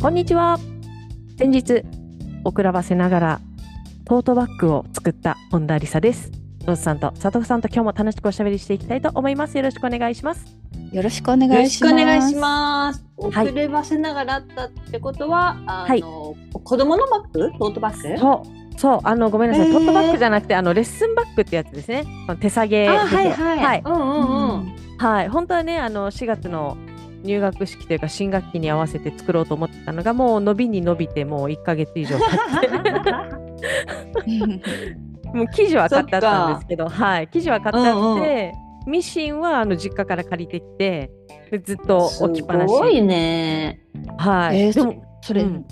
こんにちは。先日遅らばせながらトートバッグを作った本田理沙です。ローズさんと佐藤さんと今日も楽しくおしゃべりしていきたいと思います。よろしくお願いします。よろしくお願いします。しくお願いします。はい。遅ればせながらあったってことは、あはい。の、子供のバッグ？トートバッグ？そう。そう。あのごめんなさい、トートバッグじゃなくてあのレッスンバッグってやつですね。あの手提げはいはい。はい。うんうんうん。はい、本当はねあの4月の入学式というか新学期に合わせて作ろうと思ってたのがもう伸びに伸びてもう1ヶ月以上経って。もう生地は買ってあったんですけどはい生地は買ってあって、ミシンはあの実家から借りてきてでずっと置きっぱなし。すごいね。はい、えーでもそれ、うん。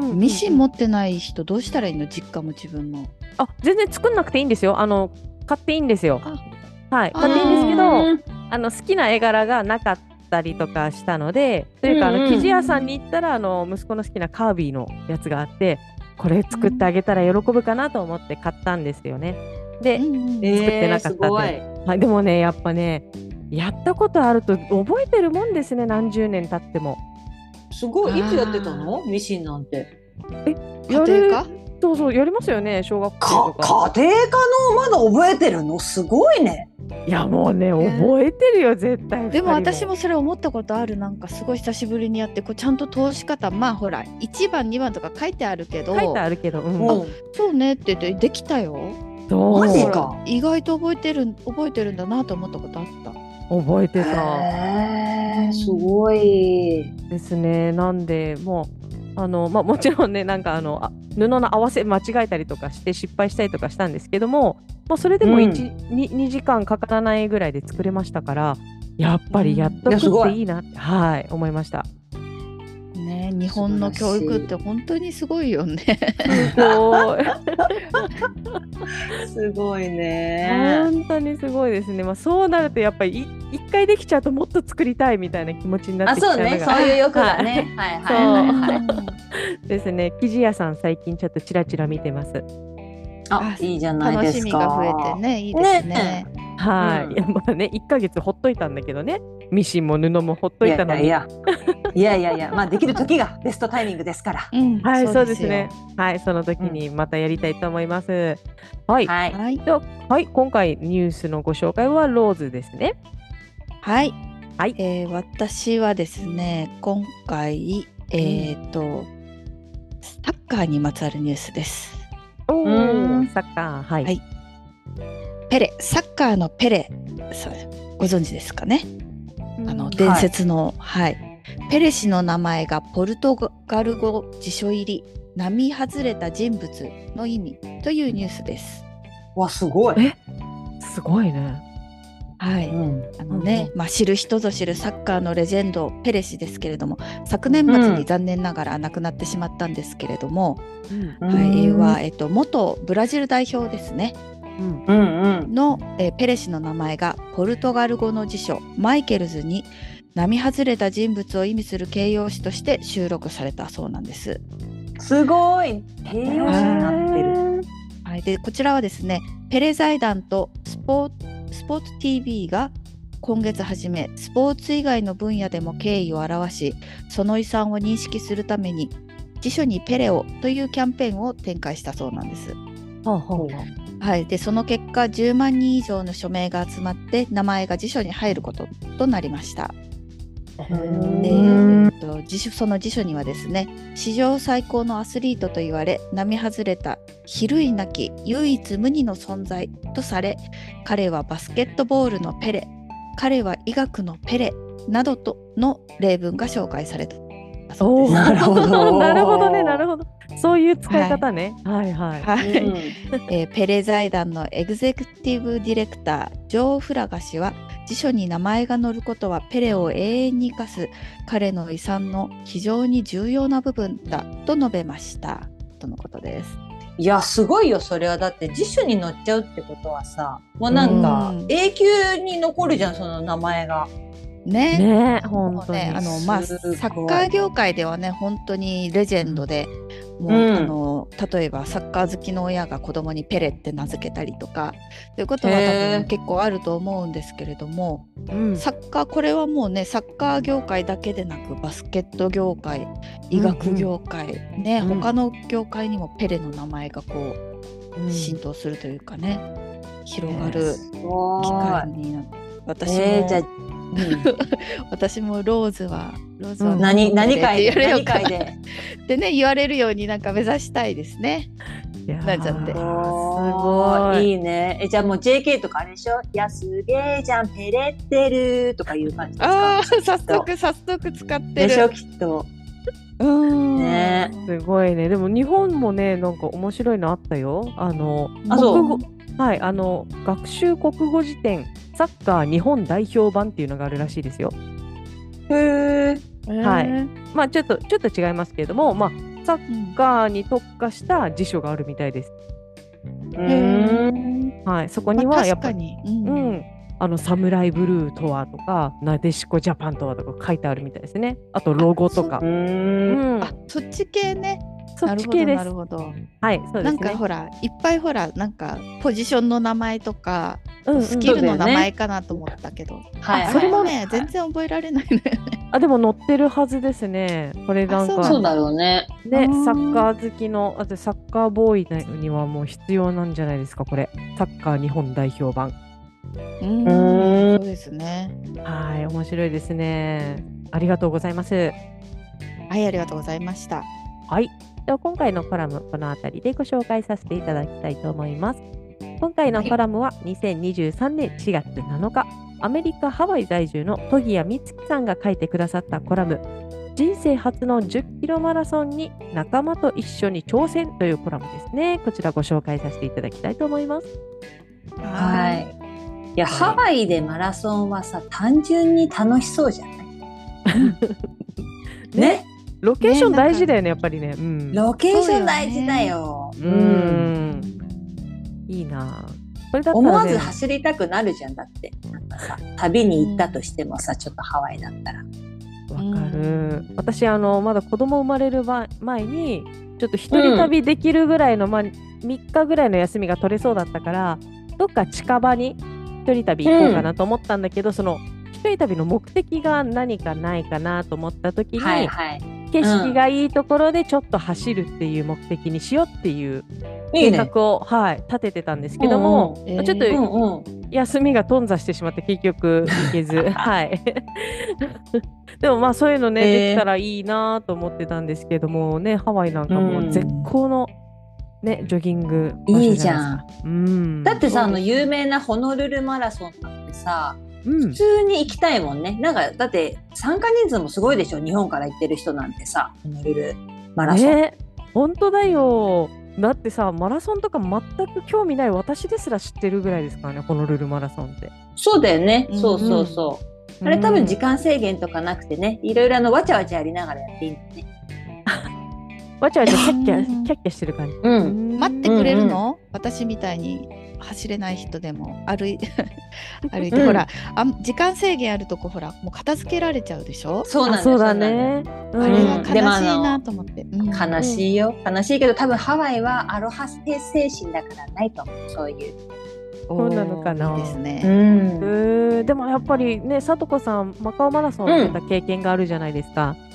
うん。ミシン持ってない人どうしたらいいの実家も自分のあ全然作んなくていいんですよ。あの買っていいんですよ。あ。はい。買っていいんですけどうんあの好きな絵柄がなかったりとかしたのでというかあの生地屋さんに行ったらあの息子の好きなカービィのやつがあってこれ作ってあげたら喜ぶかなと思って買ったんですよね。で、うんうんえ作ってなかったんでごい。はい、でもねやっぱねやったことあると覚えてるもんですね何十年経っても。すごい。いつやってたあのミシンなんて。家庭科？そうそうやりますよね小学校とか。家庭科のまだ覚えてるの？すごいね。いやもうね覚えてるよ絶対。でも私もそれ思ったことあるなんかすごい久しぶりにやってこうちゃんと通し方まあほら1番2番とか書いてあるけど書いてあるけど、うん、うん。そうねって言ってできたよマジか意外と覚えてる覚えてるんだなと思ったことあった覚えてた。すごい。ですね。なんでもうあのまあもちろんねなんかあのあ布の合わせ間違えたりとかして失敗したりとかしたんですけども、まあそれでもうん一二二時間かからないぐらいで作れましたから、やっぱりやっとくっていいなってはい思いました。ね日本の教育って本当にすごいよねすごい。すごいね。本当にすごいですね。まあそうなるとやっぱりい一回できちゃうともっと作りたいみたいな気持ちになっあ、てきちゃそううね。のがそういう欲がね。はいはいはいはい。ですね。生地屋さん最近ちょっとちらちら見てます。あ、いいじゃない楽ですか。しみが増えてねいいですね。はい、うん。いやまあね1ヶ月ほっといたんだけどね。ミシンも布もほっといたのに。いやいやいや。いやいや、まあできる時がベストタイミングですから。うん。はいそうですよ。ね。はいその時にまたやりたいと思います、はい、はい。はい。でははい今回ニュースのご紹介はローズですね。はい、はい。えー私はですね今回えっ、とサッカーにまつわるニュースですおうん。ーサッカーはい、はい。ペレサッカーのペレご存知ですかね？あの伝説の、はい。ペレ氏の名前がポルトガル語辞書入り並外れた人物の意味というニュースです。わ、すごい。え？すごいねはい、うん。あのね、まあ、知る人ぞ知るサッカーのレジェンドペレ氏ですけれども昨年末に残念ながら亡くなってしまったんですけれども、うんはいうんは、えっと、元ブラジル代表ですねうんうんうん。の、えーペレ氏の名前がポルトガル語の辞書マイケルズに並外れた人物を意味する形容詞として収録されたそうなんです。すごい。形容詞になってる。はい、でこちらはですねペレ財団とスポースポーツ TV が今月初めスポーツ以外の分野でも敬意を表しその遺産を認識するために辞書にペレをというキャンペーンを展開したそうなんです。ほうほうはい、でその結果10万人以上の署名が集まって名前が辞書に入ることとなりました。でえっと辞書その辞書にはですね史上最高のアスリートと言われ並外れた比類なき唯一無二の存在とされ彼はバスケットボールのペレ彼は医学のペレなどとの例文が紹介された。おーなるほど なるほどね、なるほど。そういう使い方ね。はいはい。はい、うんえーペレ財団のエグゼクティブディレクタージョー・フラガ氏は辞書に名前が載ることはペレを永遠に生かす彼の遺産の非常に重要な部分だと述べましたとのことです。いやすごいよそれはだって辞書に載っちゃうってことはさもうなんかうん永久に残るじゃんその名前が。ね。ね、も本当ね、あのまあサッカー業界ではね本当にレジェンドで、もう、うん。あの例えばサッカー好きの親が子供にペレって名付けたりとかということは多分結構あると思うんですけれども、うん。サッカーこれはもうねサッカー業界だけでなくバスケット業界医学業界、ね、うん他の業界にもペレの名前がこう、うん。浸透するというかね広がる機い。会になって私も、えー、じゃあ、私もローズはローズはうん何何回で何回で。でね言われるようになんか目指したいですね。いやー。なっちゃって。すすごい。いいね。えじゃあもう JK とかあれでしょ「い。やすげえじゃんペレってる」とかいう感じですか？ああ早速早速使ってでしょる。きっと。うん。ね。すごいね。でも日本もね、なんか面白いのあったよ。あの、あそう。国語はい、あの、学習国語辞典、サッカー日本代表版っていうのがあるらしいですよ。へえはいまあちょっと、ちょっと違いますけれども、まあ、サッうんカーに特化した辞書があるみたいです。うんはい、そこにまあはやっぱり、確かに。ううんん、あの、サムライブルーとはとか、なでしこジャパンとはとか書いてあるみたいですね。あと、ロゴとかう。うんんあ、そっち系ね。そなるほどっち系ですなる。ほど。はい、そうなんですね。かほらいっぱいほらなんかポジションの名前とか、うんうんスキルの名前かなと思ったけど、はいあそれもはいね全然覚えられないのよね。あ、でも載ってるはずですね。これなんか、あそうだろうねね、うんサッカー好きの、あとサッカーボーイにはもう必要なんじゃないですか、これ。サッカー日本代表版。うんうんそうですね。はい、面白いですね。ありがとうございます。はいありがとうございました。はい。では今回のコラム、この辺りでご紹介させていただきたいと思います。今回のコラムは2023年4月7日、アメリカ・ハワイ在住の戸木谷美月さんが書いてくださったコラム、人生初の10キロマラソンに仲間と一緒に挑戦というコラムですね。こちらご紹介させていただきたいと思います。はいいやハワイでマラソンはさ単純に楽しそうじゃない？ね？ロケーション大事だよね、やっぱりね。うん。ロケーション大事だよう。ん。いいなぁこれだった思わず走りたくなるじゃんだってなんかさ旅に行ったとしてもさ、ちょっとハワイだったらわかる。私、あの、まだ子供生まれるば前に、ちょっと一人旅できるぐらいの、まあ、3日ぐらいの休みが取れそうだったから、どっか近場に一人旅行こうかなと思ったんだけど、その、一人旅の目的が何かないかなと思った時に、はいはい景色がいいところでちょっと走るっていう目的にしようっていう計画を、はい、立ててたんですけども、うんうん。ちょっと休みが頓挫してしまって結局行けず。はい。でもまあそういうのね、えー。できたらいいなと思ってたんですけどもねハワイなんかもう絶好の、ね、ジョギングいいじじゃないですか。うん。だってさあの有名なホノルルマラソンなんてさうん。普通に行きたいもんね。なんかだって参加人数もすごいでしょ日本から行ってる人なんてさホノルルマラソン、ね。本当だよ。だってさマラソンとか全く興味ない私ですら知ってるぐらいですからねホノルルマラソンって。そうだよね、うんそうそうそう。あれ多分時間制限とかなくてねいろいろあのわちゃわちゃやりながらやっていいんだねわちゃわちゃキャッキャうん。キャッキャしてる感じ。うん。待ってくれるの、私みたいに走れない人でも歩い 歩いて、うん。ほらあ時間制限あるとこほらもう片付けられちゃうでしょ、そうなんだよあそうんあれがうん。悲しいなと思って、うん。悲しいよ。悲しいけど多分ハワイはアロハ精神だからないと思うそういう。そうなのかな。いいですね、ん。えーでもやっぱりね、さとこさん、マカオマラソン出た経験があるじゃないですか。はい、うん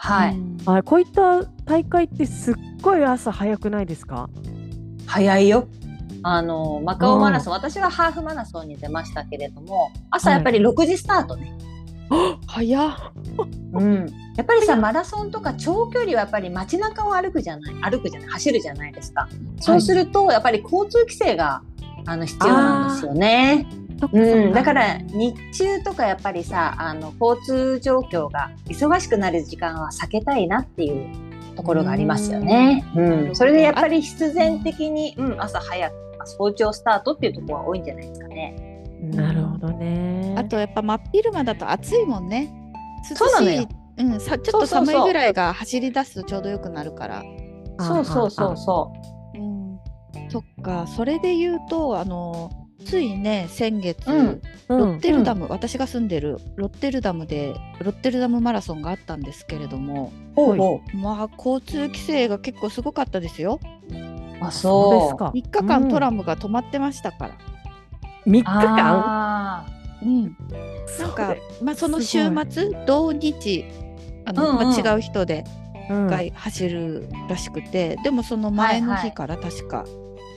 はい、こういった大会ってすっごい朝早くないですか？早いよ。あのマカオマラソン、私はハーフマラソンに出ましたけれども朝やっぱり6時スタートね、早っ。うん、やっぱりさマラソンとか長距離はやっぱり街中を歩くじゃない歩くじゃない走るじゃないですか。そうするとやっぱり交通規制があの必要なんですよね。うん、だから日中とかやっぱりさあの交通状況が忙しくなる時間は避けたいなっていうところがありますよね。うん、それでやっぱり必然的に、うん、朝早く早朝スタートっていうところは多いんじゃないですかね。なるほどね。あとやっぱ真っ昼間だと暑いもんね。涼しい。そうなのよ。うん、さちょっと寒いぐらいが走り出すとちょうどよくなるから。そうそうそうそうん、そっか。それで言うとあのついね先月、うん。うん。ロッテルダム、私が住んでるロッテルダムでロッテルダムマラソンがあったんですけれどもまあ交通規制が結構すごかったですよ。う。あ、そう。ですか。3日間トラムが止まってましたから、3日間？あうん、なんかまあその週末同日あの、うんうん。まあ、違う人でうん。が走るらしくて、でもその前の日から確か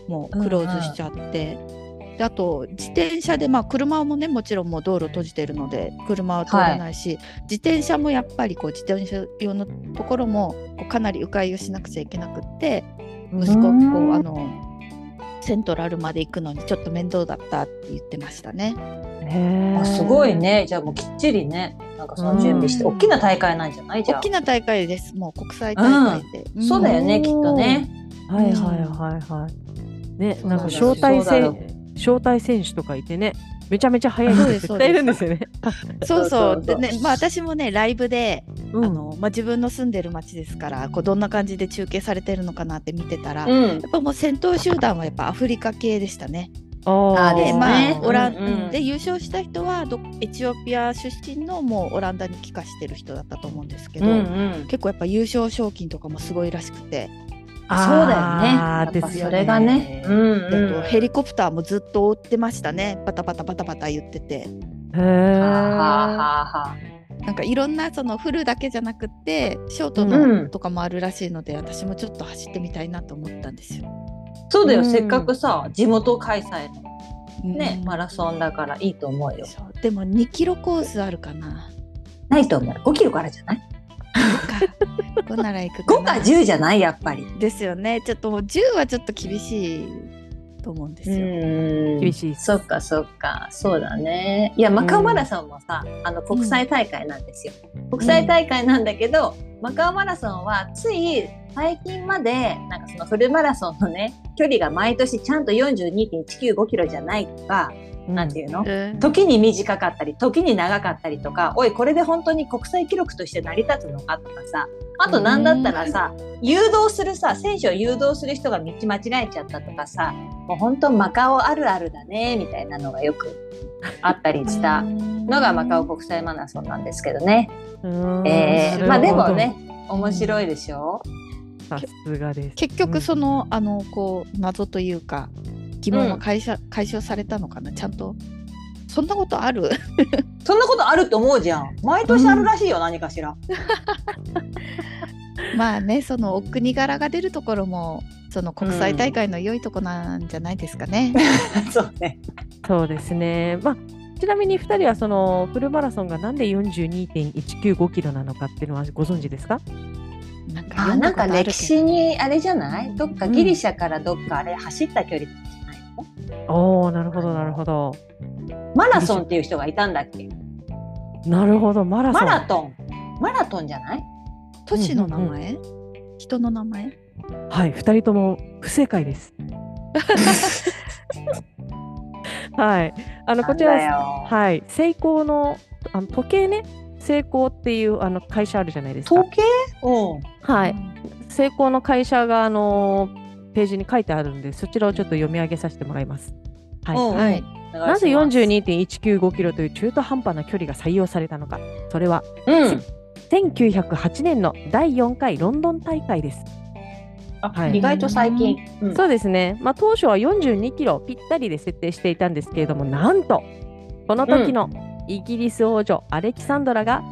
もうクローズしちゃって、であと自転車でまあ車もねもちろんもう道路閉じてるので車は通らないし、自転車もやっぱりこう自転車用のところもこうかなり迂回をしなくちゃいけなくって息子こううんあのセントラルまで行くのにちょっと面倒だったって言ってましたね。あすごい。ね。じゃあもうきっちりね、なんかその準備して、うん大きな大会なんじゃない？じゃあ大き。な大会ですもう国際大会で、んそうだよね、きっとね。はいはいはいはい。ね、なんかだ招待そうだよ選招待選手とかいてね、めちゃめちゃ速い人絶対いるんですよね。そうそうでねまあ私もねライブでうんあのまあ、自分の住んでる町ですからこうどんな感じで中継されてるのかなって見てたら、やうん。っぱもう先頭集団はやっぱアフリカ系でしたね。あであですねまあオラン、うんうんで優勝した人はどエチオピア出身のもうオランダに帰化してる人だったと思うんですけど、うんうん。結構やっぱ優勝賞金とかもすごいらしくて、そうだよね。やっぱそれがね。うんでうん。ヘリコプターもずっと追ってましたねバタバタバタバタ言っててへなんかいろんなそのフルだけじゃなくってショートうんのとかもあるらしいので、私もちょっと走ってみたいなと思ったんですよ。そうだよ、うんせっかくさ、地元開催のね、うんマラソンだからいいと思うよ。でも2キロコースあるかな。ないと思う。5キロからじゃない？5なら行く ?5 かな。か10じゃないやっぱり。ですよね。ちょっともう10はちょっと厳しいと思うんですよ。ん厳しいそっかそっかそうだねいやマカオマラソンもさ、あの国際大会なんですよ、国際大会なんだけど、マカオマラソンはつい最近までなんかそのフルマラソンのね距離が毎年ちゃんと42.195キロじゃないとか、なんていうの？うん。時に短かったり時に長かったりとかおいこれで本当に国際記録として成り立つのかとかさあと何だったらさ、誘導するさ選手を誘導する人が道間違えちゃったとかさもう本当マカオあるあるだねみたいなのがよくあったりしたのがマカオ国際マラソンなんですけどね。うん。えー、まあでもね面白いでしょ？さすがです。結局その、あのこう謎というか疑問は解消,、解消されたのかな？ちゃんと。そんなことある？そんなことあると思うじゃん。毎年あるらしいよ、何かしら。まあねそのお国柄が出るところもその国際大会の良いとこなんじゃないですかね。そうね。そうですね。まあちなみに2人はそのフルマラソンがなんで42.195キロなのかっていうのはご存知ですか？なんかなんか歴史にあれじゃない？どっかギリシャからどっかあれ走った距離おおなるほどなるほど。マラソンっていう人がいたんだっけ？なるほどマラソン。マラトンマラトンじゃない？都市の名前、人の名前？はい2人とも不正解です。はいあのこちらはいセイコーのあの時計ねセイコーっていうあの会社あるじゃないですか。統計？うん。はい。セイコーの会社があのページに書いてあるんでそちらをちょっと読み上げさせてもらいます。はい。はいなぜお願いします42.195キロという中途半端な距離が採用されたのか。それはうん。1908年の第4回ロンドン大会です。あはい意外と最近。うんそうですね。まあ当初は42キロぴったりで設定していたんですけれども、なんとこの時のイギリス王女アレキサンドラが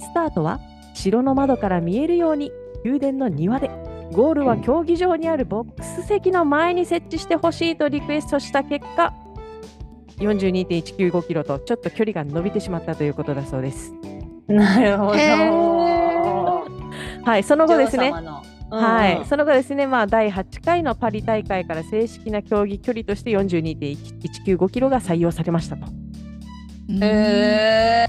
スタートは城の窓から見えるように宮殿の庭で。ゴールは競技場にあるボックス席の前に設置してほしいとリクエストした結果42.195キロとちょっと距離が伸びてしまったということだそうです。なるほど。へはい、その後ですね。女王様の。はい、その後ですね、まあ、第8回のパリ大会から正式な競技距離として42.195キロが採用されましたと。うん。へえ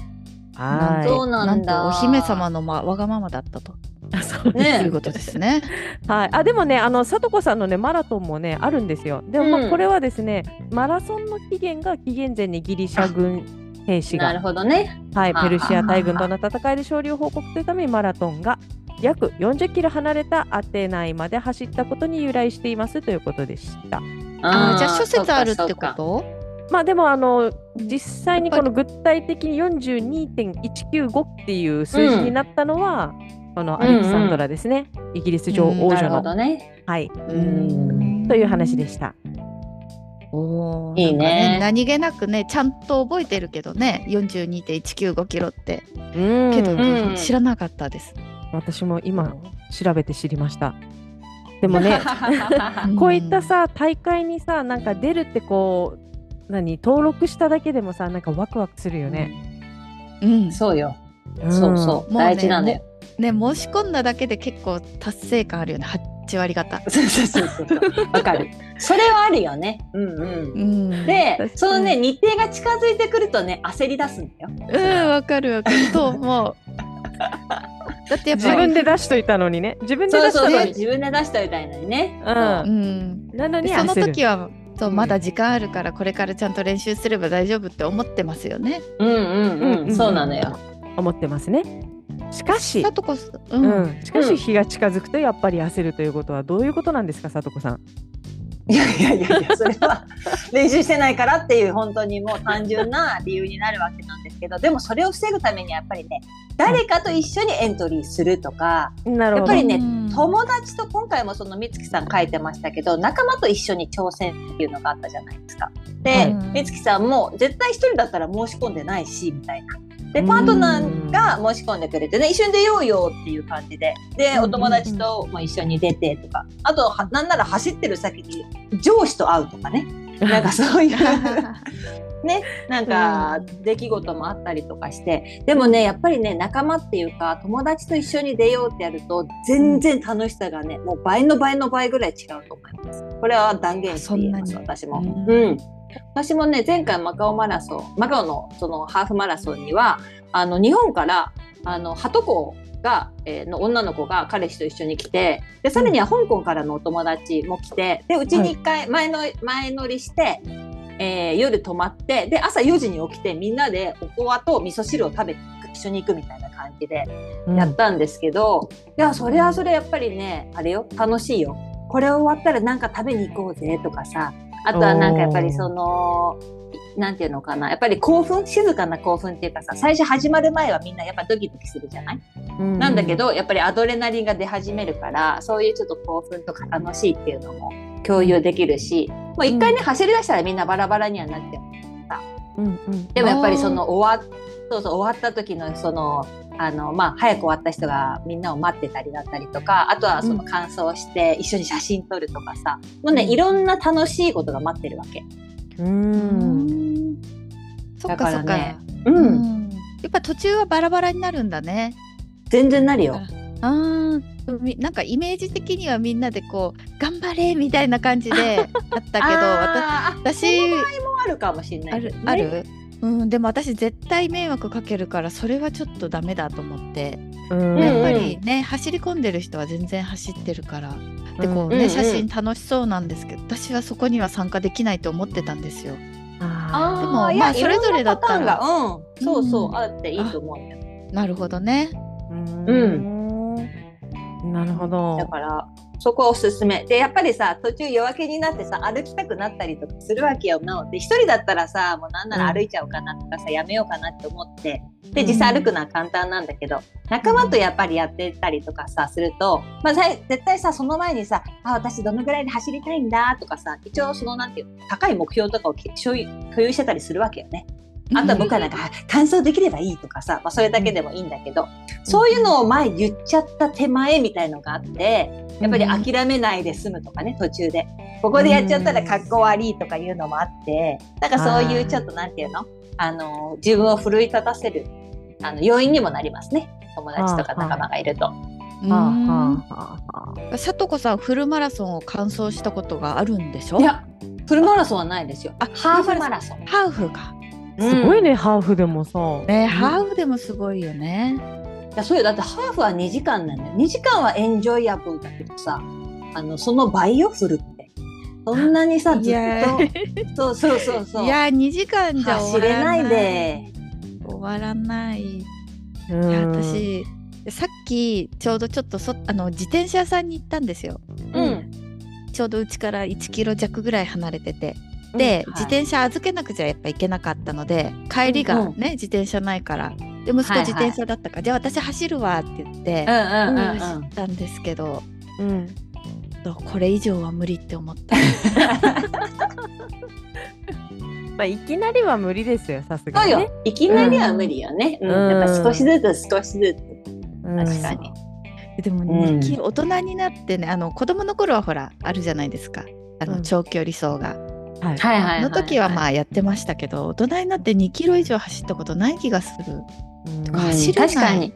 はそうななんんだ。とお姫様の、ま、わがままだったとい、そうですねいうことですね。はい、あでもね、あのさとこさんのねマラトンもねあるんですよ。でも、まあうんこれはですね、マラソンの起源が紀元前にギリシャ軍兵士なるが、ほどね。はい、あペルシア大軍との戦いで勝利を報告するためにマラトンが約40キロ離れたアテナイまで走ったことに由来していますということでした。あーじゃあ諸説あるってこと？まあでもあの実際にこの具体的に42.195っていう数字になったのは、このアレキサンドラですね、イギリス女王女の、どね。はい、うんという話でした。おーいいね何気なくねちゃんと覚えてるけどね42.195キロってうんけど、うん知らなかったです。私も今調べて知りました。でもね、う んこういったさ大会にさなんか出るってこう何登録しただけでもさなんかワクワクするよね。うん、そうよ。んそうそう。大事なんだよ。ね申し込んだだけで結構達成感あるよね8割方。そうそうそうそう。わかる。それはあるよね。うんうん。うん、でそのね、日程が近づいてくるとね、焦り出すんだよ。うんわかるわかる と思う。だってやっ自ぱり分で出しといたのにね自分でそうそうそう。出したのに。自分で出しておいたいのにね。ううんん、なのにでその時はそううんまだ時間あるからこれからちゃんと練習すれば大丈夫って思ってますよね。うんうんうんうん。そうなのよ。思ってますね。しかしさ、とこさん、ううんん、しかし日が近づくとやっぱり焦るということはどういうことなんですか、さとこさん。いやいやいやいや、それは練習してないからっていう本当にもう単純な理由になるわけなんですけど、でもそれを防ぐためにはやっぱりね、誰かと一緒にエントリーするとか、なるほど。やっぱりねうん友達と今回もその美月さん書いてましたけど、仲間と一緒に挑戦っていうのがあったじゃないですか。でうん、美月さんも絶対一人だったら申し込んでないし、みたいな。で、パートナーが申し込んでくれてね、一緒に出ようよっていう感じで。で、うんお友達とも一緒に出てとか、あと、はなんなら走ってる先に上司と会うとかね。なんかそういう ね、なんか出来事もあったりとかして、でもね、やっぱりね、仲間っていうか、友達と一緒に出ようってやると、全然楽しさがね、もう倍の倍の倍ぐらい違うと思います。これは断言して言えます、私も。ううん。私もね、前回マカオマラソン、マカオのそのハーフマラソンには、あの、日本から、あの、ハトコが、えーの女の子が彼氏と一緒に来て、で、さらには香港からのお友達も来て、で、うちに一回前の、前乗りして、えー夜泊まって、で、朝4時に起きて、みんなでおこわと味噌汁を食べて一緒に行くみたいな感じでやったんですけど、いや、それはそれやっぱりね、あれよ、楽しいよ。これ終わったらなんか食べに行こうぜとかさ、あとはなんかやっぱりその、なんていうのかな、やっぱり興奮、静かな興奮っていうかさ、最初始まる前はみんなやっぱドキドキするじゃない、うんなんだけ、ど、やっぱりアドレナリンが出始めるから、そういうちょっと興奮とか楽しいっていうのも共有できるし、もう一回ね、走り出したらみんなバラバラにはなってもう。んうん。でもやっぱりその終わっそうそう終わった時のそのあのまあ早く終わった人がみんなを待ってたりだったりとかあとはその感想して一緒に写真撮るとかさ、もうねうんいろんな楽しいことが待ってるわけ。ううんんそっだかそっか。ねうん、うんやっぱ途中はバラバラになるんだね。全然なるよ。あなんかイメージ的にはみんなでこう頑張れみたいな感じであったけど 私その場合もあるかもしれなあいね、るある、うん、でも私絶対迷惑かけるからそれはちょっとダメだと思って、うん。やっぱりね走り込んでる人は全然走ってるから。でこうね、うんうん写真楽しそうなんですけど私はそこには参加できないと思ってたんですよ。あでもまあそれぞれだったら。うん。そうそう、うん。あっていいと思うんだよ。なるほどね。ーうんなるほど。だからそこはおすすめ。でやっぱりさ途中夜明けになってさ歩きたくなったりとかするわけよ。なので一人だったらさもうなんなら歩いちゃおうかなとかさ、やめようかなって思ってで実際歩くのは簡単なんだけど、仲間とやっぱりやってたりとかさすると、まあ、絶対さその前にさあ私どのぐらいで走りたいんだとかさ一応そのなんていうの高い目標とかを共有してたりするわけよね。あとは僕はなんか、あ完走できればいいとかさ、まあ、それだけでもいいんだけど、そういうのを前言っちゃった手前みたいのがあって、やっぱり諦めないで済むとかね、途中で。ここでやっちゃったらかっこ悪いとかいうのもあって、なんかそういうちょっとなんていうの？あの、自分を奮い立たせる、あの、要因にもなりますね。友達とか仲間がいると。さとこさんフルマラソンを完走したことがあるんでしょ？いやフルマラソンはないですよ。あハーフマラソン。ハーフか。あすごいね、ハーフでもさ。ね、ハーフでもすごいよね。いやそうよ。だってハーフは2時間なんだよ2時間はエンジョイアブルだけどさあのその倍よフルって。そんなにさずっとそうそうそうそう。いや2時間じゃ走終わらないれないで。終わらない。うん。いや私さっきちょうどちょっとそあの自転車屋さんに行ったんですよ。うん。ちょうどうちから1キロ弱ぐらい離れててで、うん自転車預けなくちゃやっぱいけなかったので帰りがね、自転車ないから。で息子はいはい。自転車だったから、じゃあ私走るわって言って走ったんですけど、うん。これ以上は無理って思った。まあ、いきなりは無理ですよ、さすがそうに、ね。よ。いきなりは無理よね、うん。うん。やっぱ少しずつ少しずつ。うん。確かに、でもうん。2キロ大人になってねあの子供の頃はほらあるじゃないですか。あうん。の長距離走が。はい。はいはいはい。の時はまあやってましたけど大人になって2キロ以上走ったことない気がする。うん。うん走れない。確かに。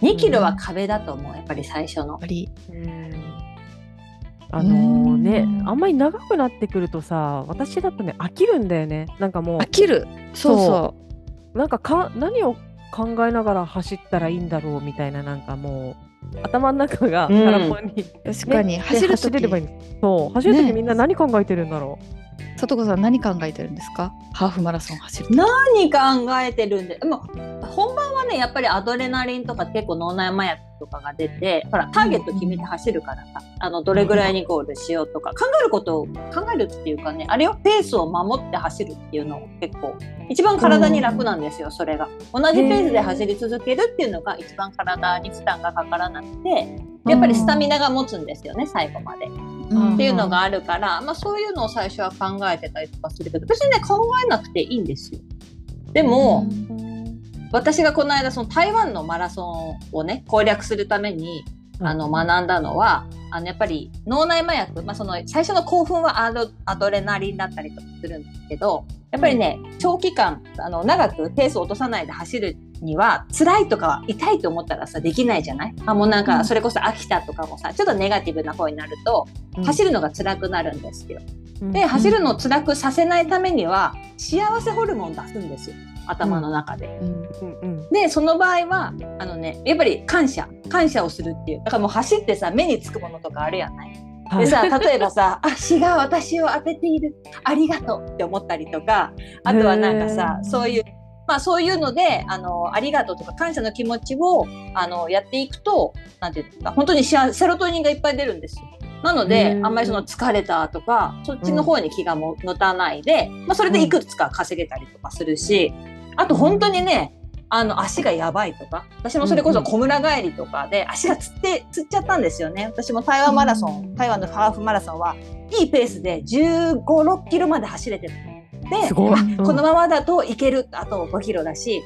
2キロは壁だと思うやっぱり最初の。あのねうん。あんまり長くなってくるとさ私だとね飽きるんだよね。なんかも飽きる。そうそう。なんかか何を考えながら走ったらいいんだろうみたいななんかもう頭の中がうん。空っぽに、う確かに、ね走る時。走れればいいそう。走る時ね。みんな何考えてるんだろさとこさん何考えてるんですか？ハーフマラソン走る時何考えてるんででも本番はねやっぱりアドレナリンとか結構脳内麻薬とかが出てほらターゲット決めて走るからさあのどれぐらいにゴールしようとか考えることを考えるっていうかねあれをペースを守って走るっていうのを結構一番体に楽なんですよそれが。同じペースで走り続けるっていうのが一番体に負担がかからなくてやっぱりスタミナが持つんですよね最後まで。うん。っていうのがあるから、まあ、そういうのを最初は考えてたりとかするけど別にね考えなくていいんですよ。でも、私がこの間その台湾のマラソンをね攻略するためにうあの学んだのはあのやっぱり脳内麻薬、まあ、その最初の興奮はアドアドレナリンだったりとかするんですけどやっぱりね、長期間あの長くペースを落とさないで走るには辛いとか痛いと思ったらさできないじゃない？あもうなんうん。かそれこそ飽きたとかもさちょっとネガティブな方になるとうん。走るのが辛くなるんですよ。うん。で走るのを辛くさせないためには幸せホルモンを出すんですよ。頭の中で。うん。うん。うん。でその場合はあのねやっぱり感謝。感謝をするっていう。だからもう走ってさ目につくものとかあるやない？はい。でさ例えばさ「あ詩が私を当てている。ありがとう」って思ったりとかあとはなんかさそういう。まあそういうのであのありがとうとか感謝の気持ちをあのやっていくとなんていうか本当に幸せセロトニンがいっぱい出るんですよ。なのであんまりその疲れたとかそっちの方に気がも持たないで、まあ、それでいくつか稼げたりとかするしあと本当にねあの足がやばいとか私もそれこそ小村帰りとかで足がつってつっちゃったんですよね。私も台湾マラソン、うん。台湾のハーフマラソンはいいペースで1 5 6キロまで走れてるでこのままだといけるあと5キロだし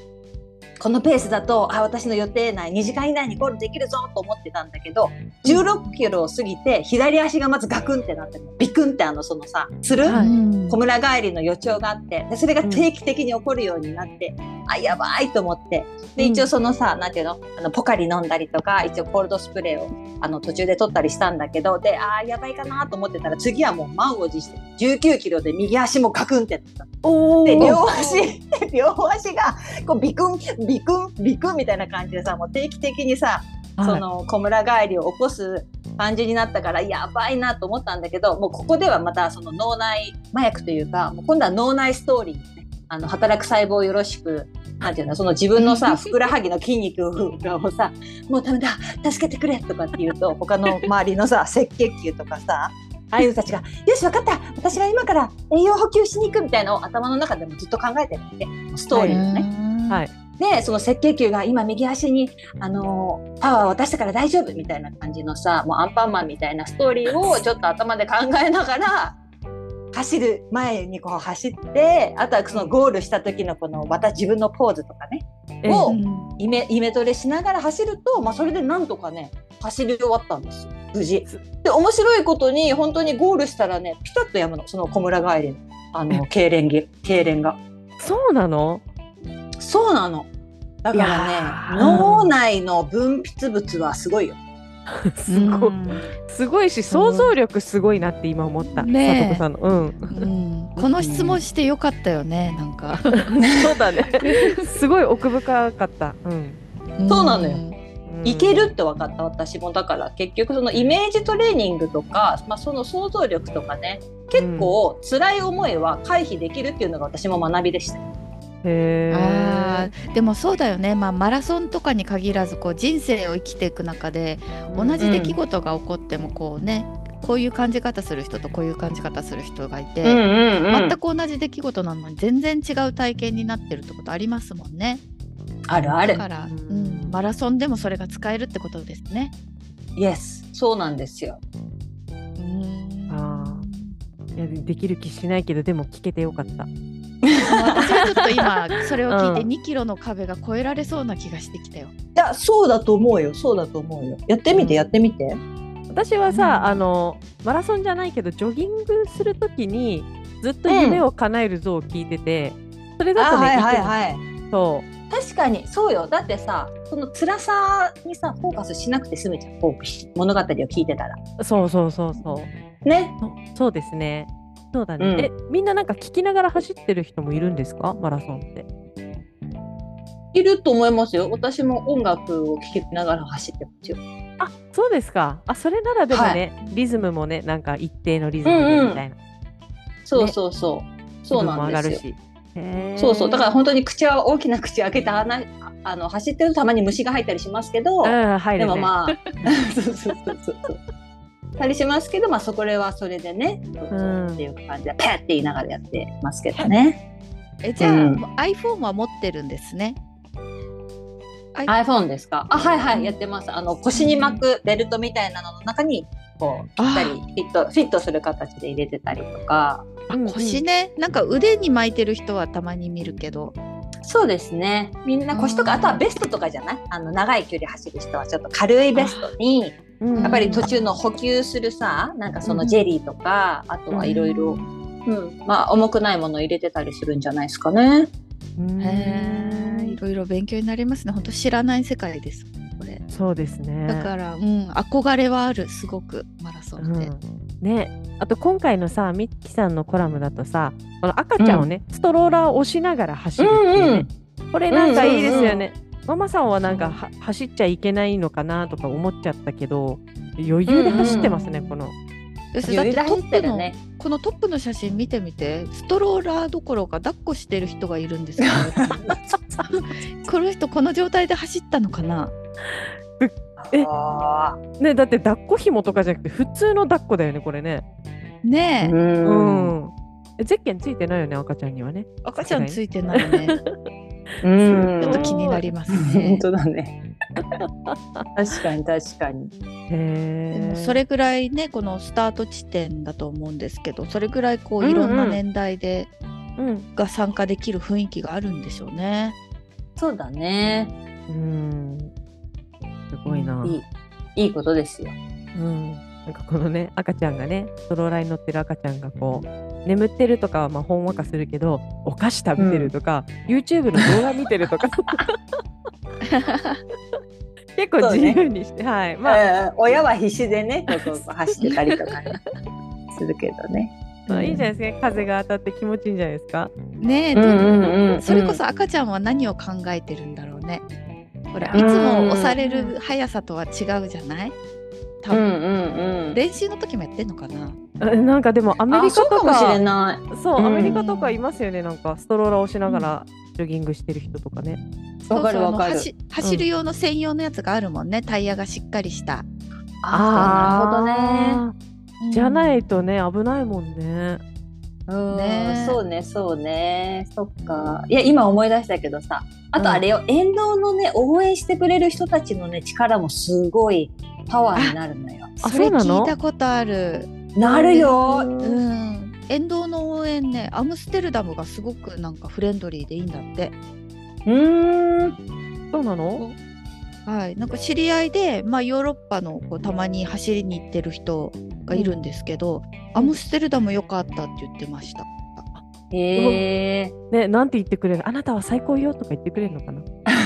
このペースだとあ私の予定内2時間以内にゴールできるぞと思ってたんだけど16キロを過ぎて左足がまずガクンってなってビクンってあのそのさつる、はい。うん小村帰りの予兆があってでそれが定期的に起こるようになって、あやばいと思って。でうん。一応そのさ、なんていうの？あのポカリ飲んだりとか一応コールドスプレーをあの途中で取ったりしたんだけどであーやばいかなと思ってたら次はもう満を持して19キロで右足もガクンってなった。で両足両足がこうビクンビクンビクンみたいな感じでさもう定期的にさそはい。の小村帰りを起こす感じになったからやばいなと思ったんだけどもうここではまたその脳内麻薬というかもう今度は脳内ストーリーねあの働く細胞をよろしくなんていうのその自分のさ ふくらはぎの筋肉をさもうダメだ助けてくれとかって言うと他の周りのさ 赤血球とかさああいう人たちが「よし分かった私は今から栄養補給しに行く」みたいなのを頭の中でもずっと考えてるわけ。ストーリーをね。はいでその赤血球が今右足に、あのーパワーを渡したから大丈夫みたいな感じのさもうアンパンマンみたいなストーリーを ちょっと頭で考えながら走る前にこう走ってあとはそのゴールした時のこのまた自分のポーズとかねえをうん。イメイメトレしながら走ると、まあ、それでなんとかね走り終わったんですよ。無事。で面白いことに本当にゴールしたらねピタッとやむの。その小村帰りのあの痙攣げ痙攣が。そうなの？そうなの。だからねー脳内の分泌物はすごいよ。すごい、すごいし想像力すごいなって今思った。ねさんの。うん。うんこの質問してよかったよねなんか そうだね。すごい奥深かった。うん。そうなのようんいけるって分かった私もだから結局そのイメージトレーニングとか、まあ、その想像力とかね結構辛い思いは回避できるっていうのが私も学びでした。へあえ。ーでもそうだよね、まあ、マラソンとかに限らずこう人生を生きていく中で同じ出来事が起こってもこうね、こういう感じ方する人とこういう感じ方する人がいて、ん全く同じ出来事なのに全然違う体験になってるってことありますもんね。あるあるだ。から、ううんん、マラソンでもそれが使えるってことですね。イエスそうなんですよ。うんあいやできる気しないけどでも聞けてよかった。私はちょっと今それを聞いてうん2キロの壁が越えられそうな気がしてきたよ。いやそうだと思うよそうだと思うよ。やってみてやってみて。私はさ、うんあのマラソンじゃないけどジョギングするときにずっと夢を叶える像を聞いてて、それだとね、はいはいいはい。そ確かにそうよだってさその辛さにさフォーカスしなくて済むじゃん物語を聞いてたら。うそうそうそうそうね。そそうですねそうだね、うん。えみんななんか聞きながら走ってる人もいるんですか？マラソンって。いると思いますよ。私も音楽を聴きながら走ってますよ。あそうですか。あそれならでもね、リズムもねなんか一定のリズムでみたいな、そうそうそう。そうなんですよ。そうそう。だから本当に口は大きな口開けてあなああの走ってるとたまに虫が入ったりしますけど、うんね。でもまあ。そうそうそうそうたりしますけどまあそこはそれでねそうんっていう感じでペッって言いながらやってますけどね。えじゃあ、うん。iPhone は持ってるんですね。iPhone ですか？あはいはいやってます。あの腰に巻くベルトみたいなのの中にこうぴったりフィットフィットする形で入れてたりとか。うんうん。腰ね、なんか腕に巻いてる人はたまに見るけど、そうですね。みんな腰とかうんあとはベストとかじゃない？あの長い距離走る人はちょっと軽いベストにうんやっぱり途中の補給するさなんかそのジェリーとか、あとはいろいろうんまあ重くないものを入れてたりするんじゃないですかね。うん。へえ、いろいろ勉強になりますね。本当知らない世界です。これ。そうですね。だから、うん、憧れはある、すごくマラソンって。うん。ね。あと今回のさミッキーさんのコラムだとさこの赤ちゃんをね、ストローラーを押しながら走るっていうね、これなんかいいですよね、ママさんはなんかは走っちゃいけないのかなとか思っちゃったけど余裕で走ってますね、うん。うんこの。だってトップの、ってるね。このトップの写真見てみて、ストローラーどころか抱っこしてる人がいるんですよ、この人この状態で走ったのかな？えあねだって抱っこ紐とかじゃなくて普通の抱っこだよねこれね。ーねえ、うん、えゼッケンついてないよね赤ちゃんにはね。赤ちゃんついてないね。うんちょっと気になります本ね。当だね。確かに確かに。でへそれぐらいねこのスタート地点だと思うんですけどそれぐらいこうんううんいろんな年代で、うんが参加できる雰囲気があるんでしょうね。そうだね。うんすごいな、いいいいことですよ。うん、なんかこのね赤ちゃんがねストローラーに乗ってる赤ちゃんがこう眠ってるとかはまあほんわかするけどお菓子食べてるとか、YouTube の動画見てるとか。結構自由にして、はい。まあ、うん親は必死でね、こうこう走ってたりとかねするけどね。まあいいじゃないですか。風が当たって気持ちいいんじゃないですか。ねえ、うんうんうんそれこそ赤ちゃんは何を考えてるんだろうね。ほらうんいつも押される速さとは違うじゃない？多分、うんうんうん。練習の時もやってんのかな？えなんかでもアメリあ、カとそうかもしれかない。そう、うんアメリカとかいますよねなんかストローラーをしながらジョギングしてる人とかね。わかるそうそうわかる。走走る用の専用のやつがあるもんねタイヤがしっかりした。あーなるほどね。じゃないとね危ないもんね。うんねそうねそうねそっかいや今思い出したけどさあとあれよ、沿道のね応援してくれる人たちのね力もすごいパワーになるのよあそれそうなの？聞いたことある。なるようんうん。沿道の応援ねアムステルダムがすごくなんかフレンドリーでいいんだって。うーんそうなの？はい、なんか知り合いで、まあ、ヨーロッパのこうたまに走りに行ってる人がいるんですけど、アムステルダム良かったって言ってました。へえねなんて言ってくれる？あなたは最高よとか言ってくれるのかな？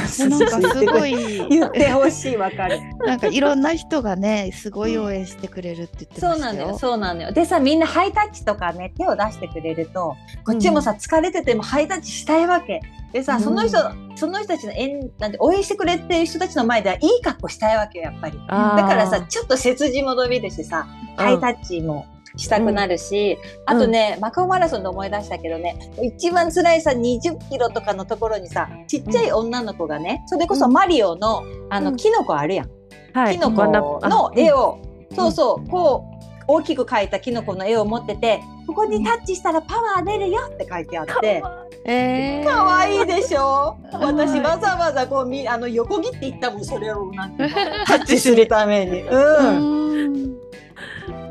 そうなんかすごい言ってほしいわかる。なんかいろんな人がねすごい応援してくれるって言ってましたよ。そうなんだよ、そうなんだよ。でさ、みんなハイタッチとかね、手を出してくれると、こっちもさ、疲れててもハイタッチしたいわけ。でさ、その人、その人たちの縁、なんて応援してくれてる人たちの前ではいい格好したいわけよ、やっぱり。だからさ、ちょっと背筋も伸びるしさ、ハイタッチもしたくなるし、あとね、マカオマラソンで思い出したけどね、一番辛いさ、20キロとかのところにさ、ちっちゃい女の子がね、それこそマリオの、あの、うん。キノコあるやん。はい。キノコの絵を、そうそう、こう、大きく描いたキノコの絵を持ってて、ここにタッチしたらパワー出るよって書いてあって、えー、可愛いでしょ？私はわざわざこうみあの横切っていったもんそれをなん タッチするために。ううん。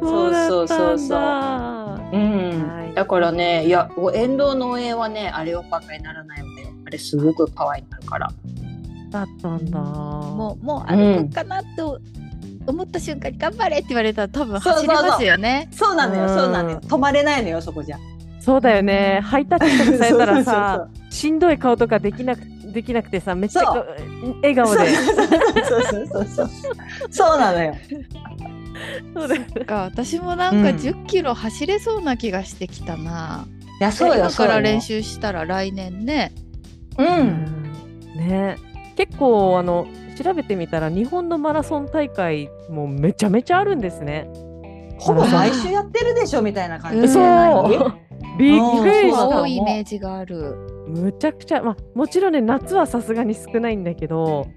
んそうだったんだそうそうそううんはいだからねいやお沿道の応援はねあれをばっかりならないわよ。あれすごくパワーになるから。だったんだ。もうもう歩くかなと思った瞬間に頑張れって言われたら多分走れますよね。そうなのよ、うんそうなのよ。止まれないのよそこじゃ。そうだよね。ハイタッチとかされたらさしんどい顔とかできなくできなくてさ、めっちゃ笑顔で。そうそうそうそう。そうなのよ。そうだよねか私もなんかうん10キロ走れそうな気がしてきたな。いやそうよから練。習したら来年ね。うん。ね結構あの調べてみたら日本のマラソン大会もめちゃめちゃあるんですね。ほぼ毎週やってるでしょみたいな感じうんそうじゃない。びっくりした多いイメージがある。むちゃくちゃ、まあ、もちろんね夏はさすがに少ないんだけど、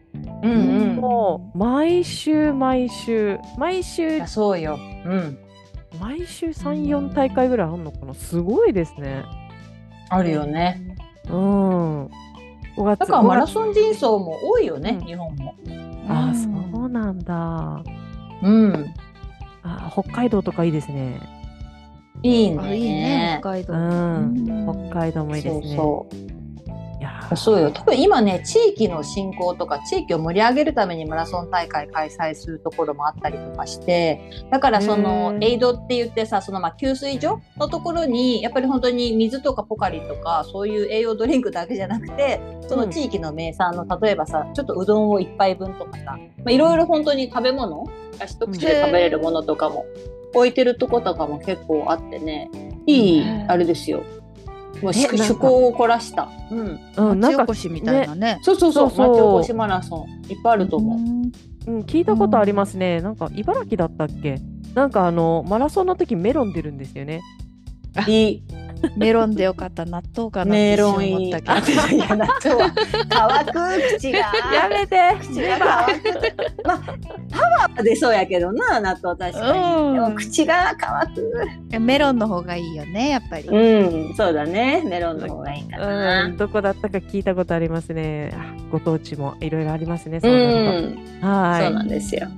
うんうん。もう毎週毎週毎い週やそうよ。うん。毎週34大会ぐらいあんのかな？すごいですね。あるよね。うん。5月だからマランソン人走も多いよね、うん日本も。あうんそうなんだ。うん。あ北海道とかいいですね。いいね。あいいね北海道。うん北海道もいいですね。そうそう。そうよ。多分今ね、地域の振興とか地域を盛り上げるためにマラソン大会開催するところもあったりとかして、だからそのエイドって言ってさ、そのまあ給水所のところにやっぱり本当に水とかポカリとかそういう栄養ドリンクだけじゃなくて、その地域の名産の例えばさ、ちょっとうどんを一杯分とかさ、まあ、いろいろ本当に食べ物、一口で食べれるものとかも置いてるとことかも結構あってね、いいあれですよ。もうねなんか趣向を凝らした。うん。うん、なんか町おこしみたいなね。そうそうそう、そうそう町おこしマラソンいっぱいあると思う。んうん、聞いたことありますね。なんか茨城だったっけ？なんかあのマラソンの時メロン出るんですよね。いい。メロンでよかった納豆かなってメロンいい。思ったけど。あいや、納豆は 乾く口が。やめて口が乾く。まは出そうやけどな、納豆確かに。うんでも口が乾く。メロンの方がいいよねやっぱり。うん、そうだね。メロンの方がいいかうな。ん、どこだったか聞いたことありますね。あご当地もいろいろありますね。うそう。はい。そうなんですよ。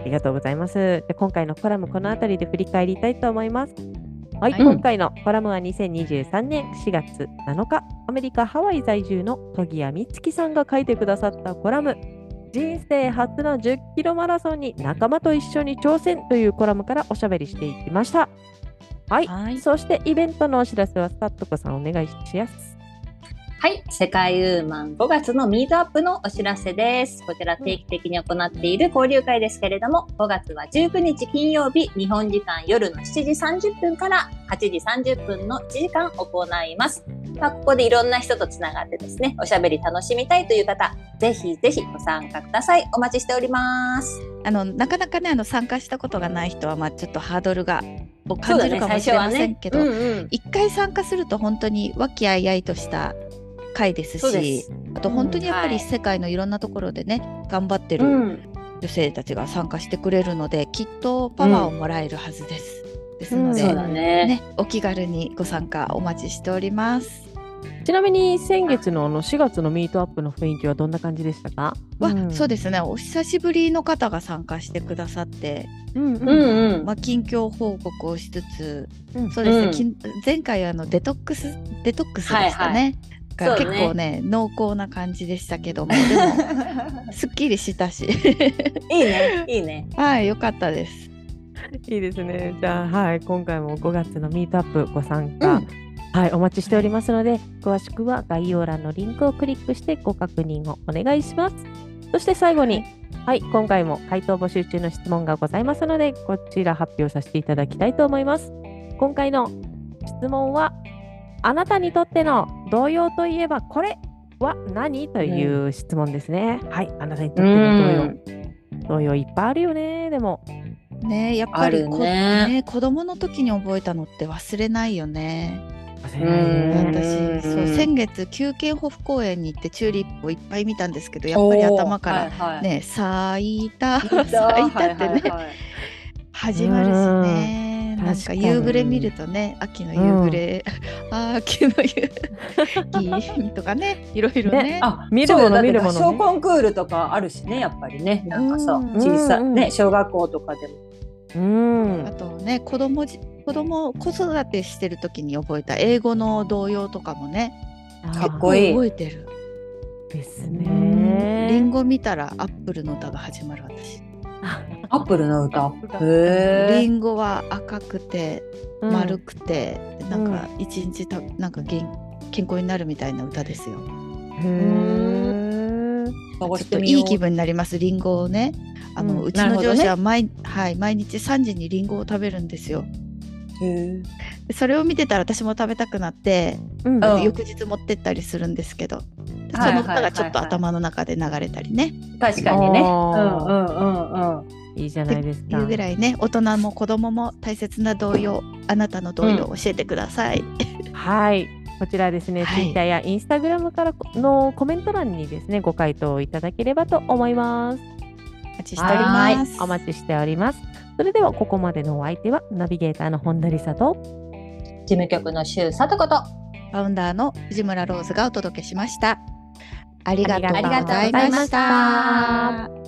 ありがとうございます。で今回のコラムこの辺りで振り返りたいと思います。はい、はい今回のコラムは2023年4月7日、アメリカ・ハワイ在住の戸木谷美月さんが書いてくださったコラム、人生初の10キロマラソンに仲間と一緒に挑戦というコラムからおしゃべりしていきました。はい、はいそしてイベントのお知らせはスタットコさんお願いします。はい、世界ウーマン5月のミートアップのお知らせです。こちら定期的に行っている交流会ですけれども、5月は19日金曜日、日本時間夜の7時30分から8時30分の1時間行います。まあ、ここでいろんな人とつながってですね、おしゃべり楽しみたいという方、ぜひぜひご参加ください。お待ちしております。あのなかなかねあの参加したことがない人はまあちょっとハードルがを感じるかもしれま。せんけど、うんうん一回参加すると本当に和気あいあいとした会ですしす。あと本当にやっぱりはい世界のいろんなところでね頑張ってるうん、女性たちが参加してくれるので、きっとパワーをもらえるはずです。ですので、ね。ね、お気軽にご参加お待ちしております。ちなみに先月のあの4月のミートアップの雰囲気はどんな感じでしたか？わ、んそうですねお久しぶりの方が参加してくださって、うんうんうんうん。まあ、近況報告をしつつうんそうですね、前回はあのデトックスデトックスでしたね。はいがそうね結構ね濃厚な感じでしたけどもでも すっきりしたしいいね、いいね。はい良かったです。いいですね。じゃあ、はい、今回も5月のミートアップご参加はい、お待ちしておりますので、詳しくは概要欄のリンクをクリックしてご確認をお願いします。そして最後に、はい、今回も回答募集中の質問がございますので、こちら発表させていただきたいと思います。今回の質問は、あなたにとっての童謡といえばこれは何という質問ですね。はい、あなたにとっての童謡。童謡いっぱいあるよね、でも。ねやっぱりこね。ね子供の時に覚えたのって忘れないよね。忘れないよね。私そう先月休憩ホフ公園に行ってチューリップをいっぱい見たんですけどやっぱり頭かららね「咲いた咲いいた」ってねはいはいはい。始まるしねなんか確かに。夕暮れ見るとね秋の夕暮れ、あー秋の夕霧 とかね。いろいろね。ね。あ見るもの見るものね。だって合唱コンクールとかあるしねやっぱりね。なんかさうん。小さいうんね小学校とかでも。うん。あ。とね子供じ子供子育てしてる時に覚えた英語の童謡とかもね。かっこいい。覚えてる。ですリね。ンゴ見たらアップルの歌が始まる私。アップルの歌？リへえリンゴは赤くてうん。丸くて、なんか一日たなんか健健康になるみたいな歌ですよ。へちょっといいう気分になりますリンゴをね。あの、ううんちの上司は毎,、はい、毎日3時にリンゴを食べるんですよ。へえでそれを見てたら私も食べたくなって、うん。うん。翌日持ってったりするんですけど、そはいの歌がちょっと頭の中で流れたりね。確かにね。うんうんいいじゃないですか。いうぐらいね大人も子供も大切な童謡あなたの童謡を教えてください。はい。こちらですね、はい Twitter や Instagram からのコメント欄にですね、ご回答いただければと思います。お待ちしております。お待ちしております。それではここまでのお相手はナビゲーターの本田理沙と事務局の周佐とことファウンダーの藤村ローズがお届けしました。ありがとうありがとうございました。